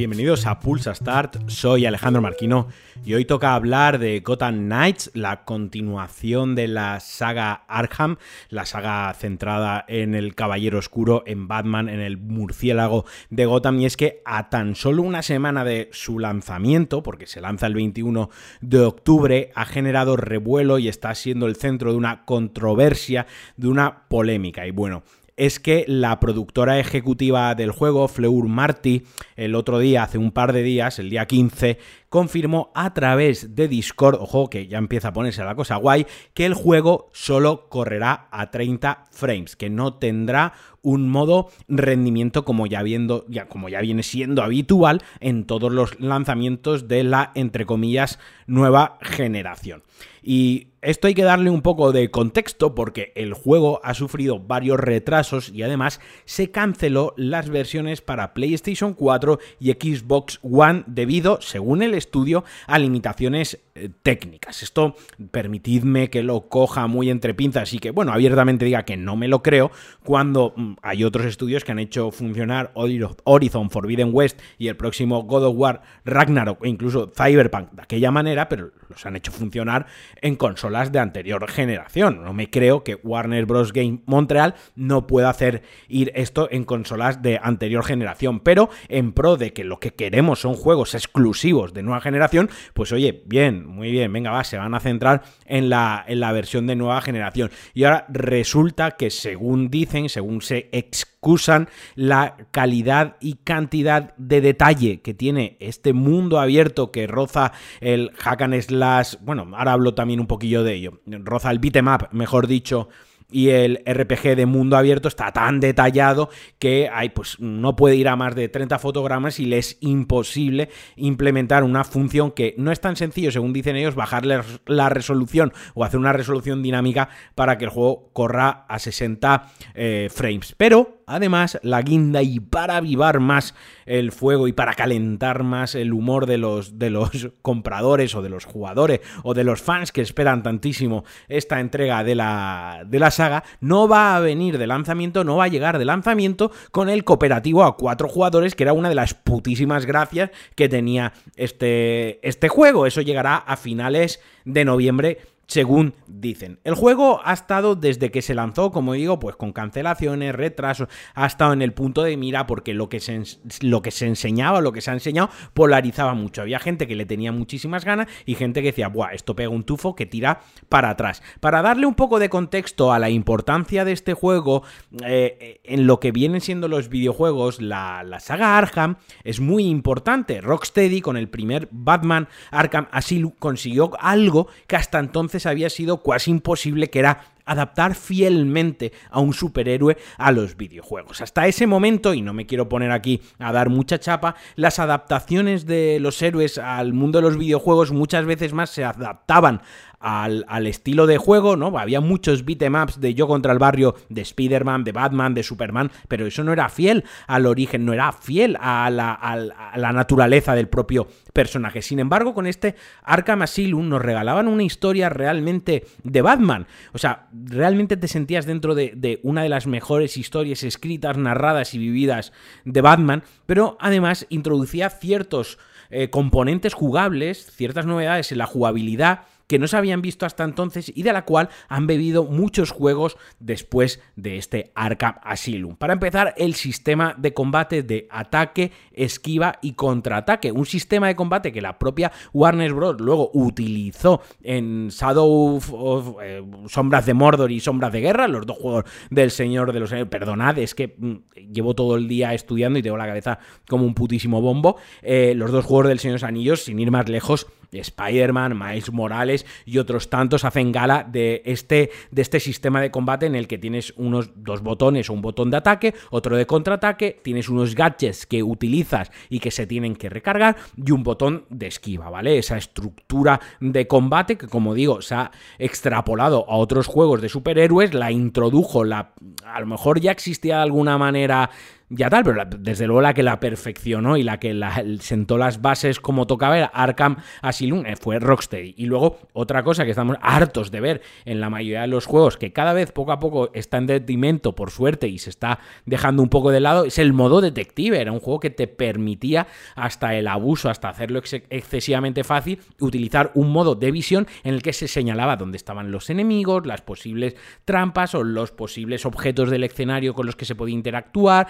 Bienvenidos a Pulsa Start, soy Alejandro Marquino y hoy toca hablar de Gotham Knights, la continuación de la saga Arkham, la saga centrada en el Caballero Oscuro, en Batman, en el murciélago de Gotham. Y es que a tan solo una semana de su lanzamiento, porque se lanza el 21 de octubre, ha generado revuelo y está siendo el centro de una controversia, de una polémica. Y bueno, es que la productora ejecutiva del juego, Fleur Marty, el otro día, hace un par de días, el día 15, confirmó a través de Discord, ojo que ya empieza a ponerse la cosa guay, que el juego solo correrá a 30 frames, que no tendrá un modo rendimiento como ya, viendo, ya, como ya viene siendo habitual en todos los lanzamientos de la, entre comillas, nueva generación. Y esto hay que darle un poco de contexto porque el juego ha sufrido varios retrasos y además se canceló las versiones para PlayStation 4 y Xbox One debido, según el estudio, a limitaciones técnicas. Esto permitidme que lo coja muy entre pinzas y que, bueno, abiertamente diga que no me lo creo cuando mm, hay otros estudios que han hecho funcionar Horizon Forbidden West y el próximo God of War Ragnarok e incluso Cyberpunk de aquella manera, pero los han hecho funcionar en consolas de anterior generación. No me creo que Warner Bros. Game Montreal no pueda hacer ir esto en consolas de anterior generación, pero en pro de que lo que queremos son juegos exclusivos de nueva generación, pues oye, bien, muy bien, venga, va, se van a centrar en la, en la versión de nueva generación. Y ahora resulta que según dicen, según se excusan, la calidad y cantidad de detalle que tiene este mundo abierto que roza el hack and slash, bueno, ahora hablo también un poquillo de ello, roza el beatmap, mejor dicho, y el RPG de mundo abierto está tan detallado que hay, pues, no puede ir a más de 30 fotogramas y le es imposible implementar una función que no es tan sencillo, según dicen ellos, bajarle la resolución o hacer una resolución dinámica para que el juego corra a 60 eh, frames. Pero Además, la guinda y para avivar más el fuego y para calentar más el humor de los, de los compradores o de los jugadores o de los fans que esperan tantísimo esta entrega de la, de la saga, no va a venir de lanzamiento, no va a llegar de lanzamiento con el cooperativo a cuatro jugadores, que era una de las putísimas gracias que tenía este, este juego. Eso llegará a finales de noviembre según dicen. El juego ha estado desde que se lanzó, como digo, pues con cancelaciones, retrasos, ha estado en el punto de mira porque lo que se, lo que se enseñaba, lo que se ha enseñado, polarizaba mucho. Había gente que le tenía muchísimas ganas y gente que decía, buah, esto pega un tufo que tira para atrás. Para darle un poco de contexto a la importancia de este juego, eh, en lo que vienen siendo los videojuegos, la, la saga Arkham es muy importante. Rocksteady con el primer Batman Arkham Asylum consiguió algo que hasta entonces había sido casi imposible, que era adaptar fielmente a un superhéroe a los videojuegos. Hasta ese momento, y no me quiero poner aquí a dar mucha chapa, las adaptaciones de los héroes al mundo de los videojuegos muchas veces más se adaptaban al, estilo de juego, ¿no? Había muchos beatemaps de yo contra el barrio, de Spider-Man, de Batman, de Superman, pero eso no era fiel al origen, no era fiel a la, a la naturaleza del propio personaje. Sin embargo, con este Arkham Asylum nos regalaban una historia realmente de Batman. O sea, realmente te sentías dentro de, de una de las mejores historias escritas, narradas y vividas de Batman, pero además introducía ciertos eh, componentes jugables, ciertas novedades en la jugabilidad que no se habían visto hasta entonces y de la cual han bebido muchos juegos después de este Arkham Asylum. Para empezar, el sistema de combate de ataque, esquiva y contraataque. Un sistema de combate que la propia Warner Bros. luego utilizó en Shadow of, eh, Sombras de Mordor y Sombras de Guerra, los dos juegos del Señor de los Años. Perdonad, es que mm, llevo todo el día estudiando y tengo la cabeza como un putísimo bombo. Eh, los dos juegos del Señor de los Anillos, sin ir más lejos, Spider-Man, Miles Morales y otros tantos hacen gala de este, de este sistema de combate en el que tienes unos dos botones un botón de ataque, otro de contraataque, tienes unos gadgets que utilizas y que se tienen que recargar y un botón de esquiva, ¿vale? Esa estructura de combate que como digo se ha extrapolado a otros juegos de superhéroes, la introdujo, la a lo mejor ya existía de alguna manera ya tal, pero desde luego la que la perfeccionó y la que sentó las bases como tocaba era Arkham Asylum, eh, fue Rocksteady. Y luego otra cosa que estamos hartos de ver en la mayoría de los juegos, que cada vez poco a poco está en detrimento, por suerte, y se está dejando un poco de lado, es el modo detective. Era un juego que te permitía hasta el abuso, hasta hacerlo excesivamente fácil, utilizar un modo de visión en el que se señalaba dónde estaban los enemigos, las posibles trampas o los posibles objetos del escenario con los que se podía interactuar,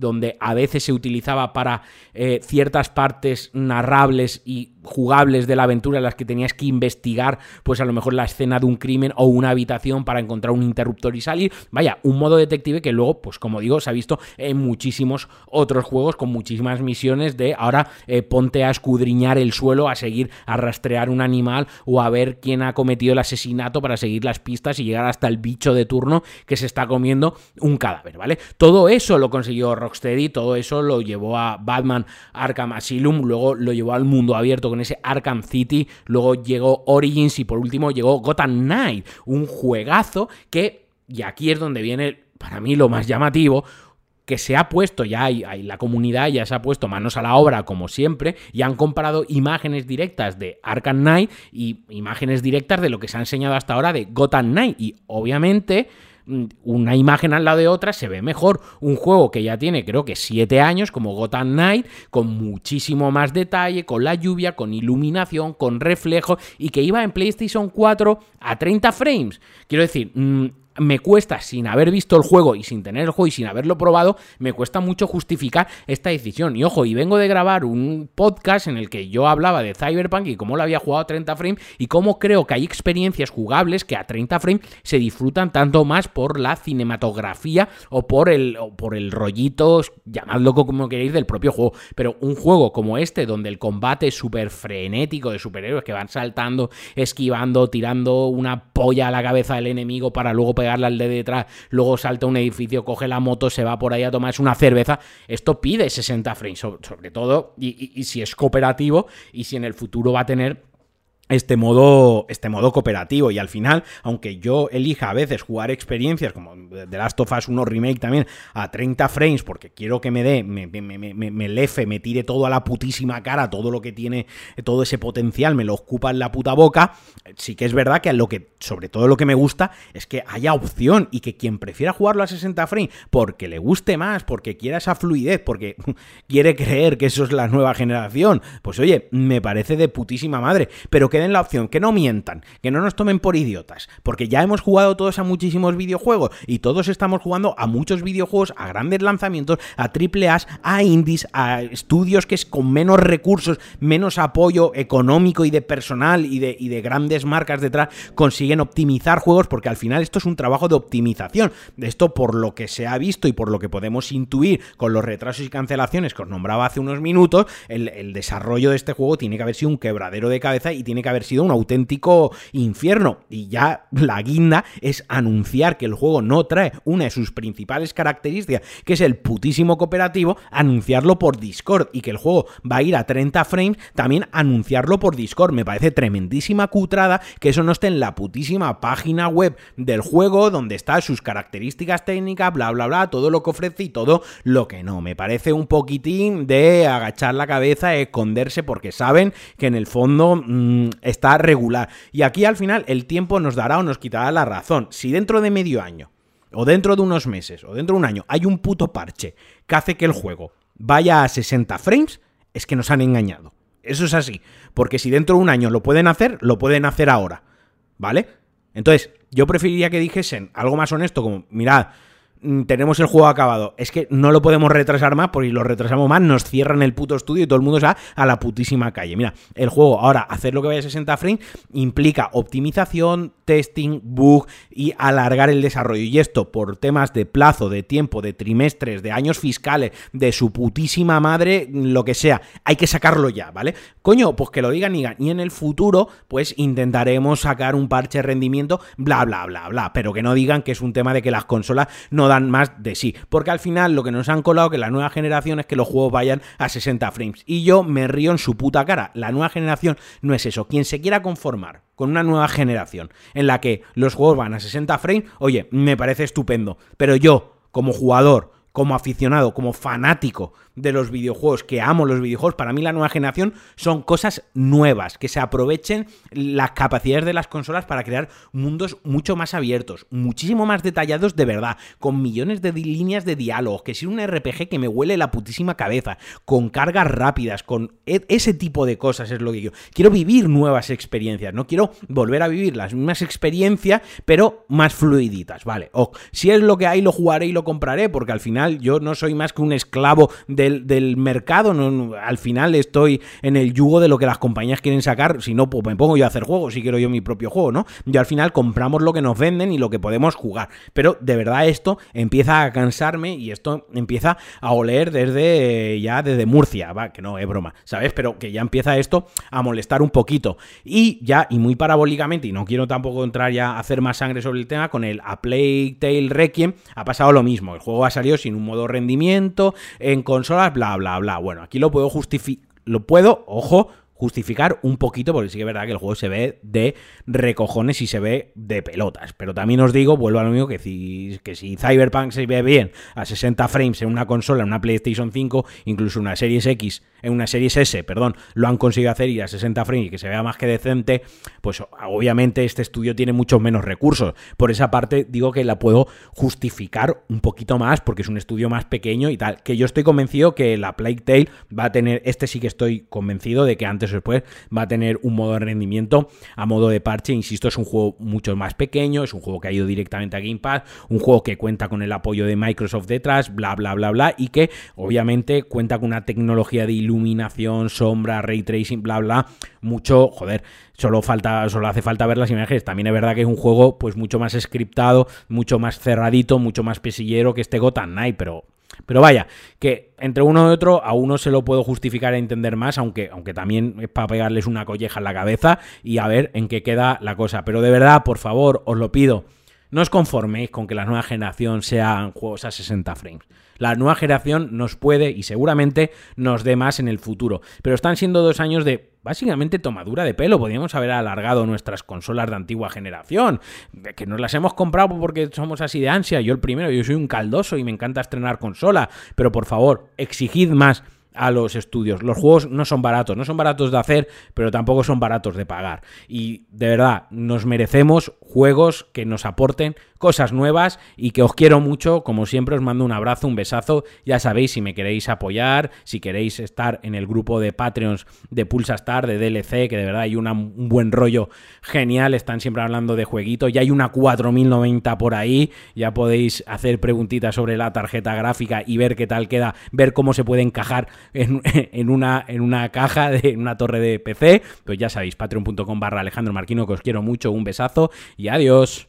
donde a veces se utilizaba para eh, ciertas partes narrables y jugables de la aventura en las que tenías que investigar, pues a lo mejor la escena de un crimen o una habitación para encontrar un interruptor y salir. Vaya, un modo detective que luego, pues como digo, se ha visto en muchísimos otros juegos con muchísimas misiones de ahora eh, ponte a escudriñar el suelo, a seguir, a rastrear un animal o a ver quién ha cometido el asesinato para seguir las pistas y llegar hasta el bicho de turno que se está comiendo un cadáver, ¿vale? Todo eso lo consiguió Rocksteady, todo eso lo llevó a Batman Arkham Asylum, luego lo llevó al mundo abierto con ese Arkham City, luego llegó Origins y por último llegó Gotham Knight, un juegazo que, y aquí es donde viene para mí lo más llamativo, que se ha puesto ya, hay, la comunidad ya se ha puesto manos a la obra como siempre y han comparado imágenes directas de Arkham Knight y imágenes directas de lo que se ha enseñado hasta ahora de Gotham Knight y obviamente una imagen al lado de otra se ve mejor. Un juego que ya tiene creo que 7 años como Gotham Knight, con muchísimo más detalle, con la lluvia, con iluminación, con reflejo y que iba en PlayStation 4 a 30 frames. Quiero decir, mm, me cuesta, sin haber visto el juego y sin tener el juego y sin haberlo probado, me cuesta mucho justificar esta decisión. Y ojo, y vengo de grabar un podcast en el que yo hablaba de Cyberpunk y cómo lo había jugado a 30 frames y cómo creo que hay experiencias jugables que a 30 frames se disfrutan tanto más por la cinematografía o por el, o por el rollito, llamadlo como queréis, del propio juego. Pero un juego como este, donde el combate es súper frenético de superhéroes que van saltando, esquivando, tirando una polla a la cabeza del enemigo para luego al de detrás, luego salta un edificio, coge la moto, se va por ahí a tomarse una cerveza. Esto pide 60 frames, sobre, todo, y si es cooperativo y si en el futuro va a tener este modo, este modo cooperativo. Y al final, aunque yo elija a veces jugar experiencias como The Last of Us 1 Remake también a 30 frames, porque quiero que me dé, me, me, me, me, lefe, me tire todo a la putísima cara, todo lo que tiene, todo ese potencial, me lo ocupa en la puta boca, sí que es verdad que lo que, sobre todo lo que me gusta, es que haya opción y que quien prefiera jugarlo a 60 frames porque le guste más, porque quiera esa fluidez, porque quiere creer que eso es la nueva generación, pues oye, me parece de putísima madre, pero que den la opción, que no mientan, que no nos tomen por idiotas, porque ya hemos jugado todos a muchísimos videojuegos y todos estamos jugando a muchos videojuegos, a grandes lanzamientos, a triple A, a indies, a estudios que es con menos recursos, menos apoyo económico y de personal y de, grandes marcas detrás, consiguen optimizar juegos, porque al final esto es un trabajo de optimización. Esto, por lo que se ha visto y por lo que podemos intuir con los retrasos y cancelaciones que os nombraba hace unos minutos, el desarrollo de este juego tiene que haber sido un quebradero de cabeza y tiene que haber sido un auténtico infierno. Y ya la guinda es anunciar que el juego no trae una de sus principales características, que es el putísimo cooperativo, anunciarlo por Discord y que el juego va a ir a 30 frames, también anunciarlo por Discord. Me parece tremendísima cutrada que eso no esté en la putísima página web del juego donde están sus características técnicas, bla, bla, bla, todo lo que ofrece y todo lo que no. Me parece un poquitín de agachar la cabeza, esconderse porque saben que en el fondo mm, está regular. Y aquí al final el tiempo nos dará o nos quitará la razón. Si dentro de medio año, o dentro de unos meses, o dentro de un año, hay un puto parche que hace que el juego vaya a 60 frames, es que nos han engañado. Eso es así. Porque si dentro de un año lo pueden hacer, lo pueden hacer ahora. ¿Vale? Entonces, yo preferiría que dijesen algo más honesto, como, mirad, tenemos el juego acabado. Es que no lo podemos retrasar más, porque si lo retrasamos más, nos cierran el puto estudio y todo el mundo se va a la putísima calle. Mira, el juego, ahora, hacer lo que vaya a 60 frames implica optimización, testing, bug y alargar el desarrollo. Y esto por temas de plazo, de tiempo, de trimestres, de años fiscales, de su putísima madre, lo que sea. Hay que sacarlo ya, ¿vale? Coño, pues que lo digan y, y en el futuro, pues intentaremos sacar un parche de rendimiento, bla, bla, bla, bla. Pero que no digan que es un tema de que las consolas no dan más de sí. Porque al final lo que nos han colado que la nueva generación es que los juegos vayan a 60 frames. Y yo me río en su puta cara. La nueva generación no es eso. Quien se quiera conformar con una nueva generación en la que los juegos van a 60 frames, oye, me parece estupendo. Pero yo, como jugador, como aficionado, como fanático de los videojuegos, que amo los videojuegos, para mí la nueva generación son cosas nuevas, que se aprovechen las capacidades de las consolas para crear mundos mucho más abiertos, muchísimo más detallados de verdad, con millones de líneas de diálogo, que si un RPG que me huele la putísima cabeza, con cargas rápidas, con e, ese tipo de cosas es lo que yo quiero vivir nuevas experiencias, no quiero volver a vivir las mismas experiencias, pero más fluiditas, vale. O si es lo que hay lo jugaré y lo compraré, porque al final yo no soy más que un esclavo del, mercado, al final estoy en el yugo de lo que las compañías quieren sacar, si no, pues me pongo yo a hacer juegos, si quiero yo mi propio juego, ¿no? Yo al final compramos lo que nos venden y lo que podemos jugar, pero de verdad esto empieza a cansarme y esto empieza a oler desde ya desde Murcia, va, que no es broma, ¿sabes? Pero que ya empieza esto a molestar un poquito y ya, y muy parabólicamente, y no quiero tampoco entrar ya a hacer más sangre sobre el tema, con el A Plague Tale Requiem ha pasado lo mismo, el juego ha salido sin un modo rendimiento, en consolas, bla, bla, bla. Bueno, aquí lo puedo justificar, lo puedo, ojo, justificar un poquito, porque sí que es verdad que el juego se ve de recojones y se ve de pelotas. Pero también os digo, vuelvo a lo mismo, que si, que si Cyberpunk se ve bien a 60 frames en una consola, en una PlayStation 5, incluso una Series X, en una Series S, perdón, lo han conseguido hacer y a 60 frames y que se vea más que decente, pues obviamente este estudio tiene muchos menos recursos. Por esa parte digo que la puedo justificar un poquito más porque es un estudio más pequeño y tal. Que yo estoy convencido que la Plague Tale va a tener, este sí que estoy convencido de que antes después va a tener un modo de rendimiento a modo de parche. Insisto, es un juego mucho más pequeño, es un juego que ha ido directamente a Game Pass, un juego que cuenta con el apoyo de Microsoft detrás, bla, bla, bla, bla, y que obviamente cuenta con una tecnología de iluminación, sombra, ray tracing, bla, bla, mucho, joder, solo falta, solo hace falta ver las imágenes. También es verdad que es un juego pues mucho más scriptado, mucho más cerradito, mucho más pesillero que este Gotham Knight, pero pero vaya, que entre uno y otro a uno se lo puedo justificar e entender más, aunque, aunque también es para pegarles una colleja en la cabeza y a ver en qué queda la cosa. Pero de verdad, por favor, os lo pido, no os conforméis con que la nueva generación sean juegos a 60 frames. La nueva generación nos puede y seguramente nos dé más en el futuro. Pero están siendo dos años de básicamente tomadura de pelo. Podríamos haber alargado nuestras consolas de antigua generación, que nos las hemos comprado porque somos así de ansia. Yo el primero, yo soy un caldoso y me encanta estrenar consola. Pero por favor, exigid más a los estudios. Los juegos no son baratos, no son baratos de hacer, pero tampoco son baratos de pagar. Y de verdad, nos merecemos juegos que nos aporten cosas nuevas y que os quiero mucho. Como siempre, os mando un abrazo, un besazo. Ya sabéis, si me queréis apoyar, si queréis estar en el grupo de Patreons de Pulsa Star, de DLC, que de verdad hay un buen rollo genial. Están siempre hablando de jueguitos. Ya hay una 4090 por ahí. Ya podéis hacer preguntitas sobre la tarjeta gráfica y ver qué tal queda, ver cómo se puede encajar en, una, en una caja, de una torre de PC. Pues ya sabéis, patreon.com barra Alejandro Marquino, que os quiero mucho. Un besazo y adiós.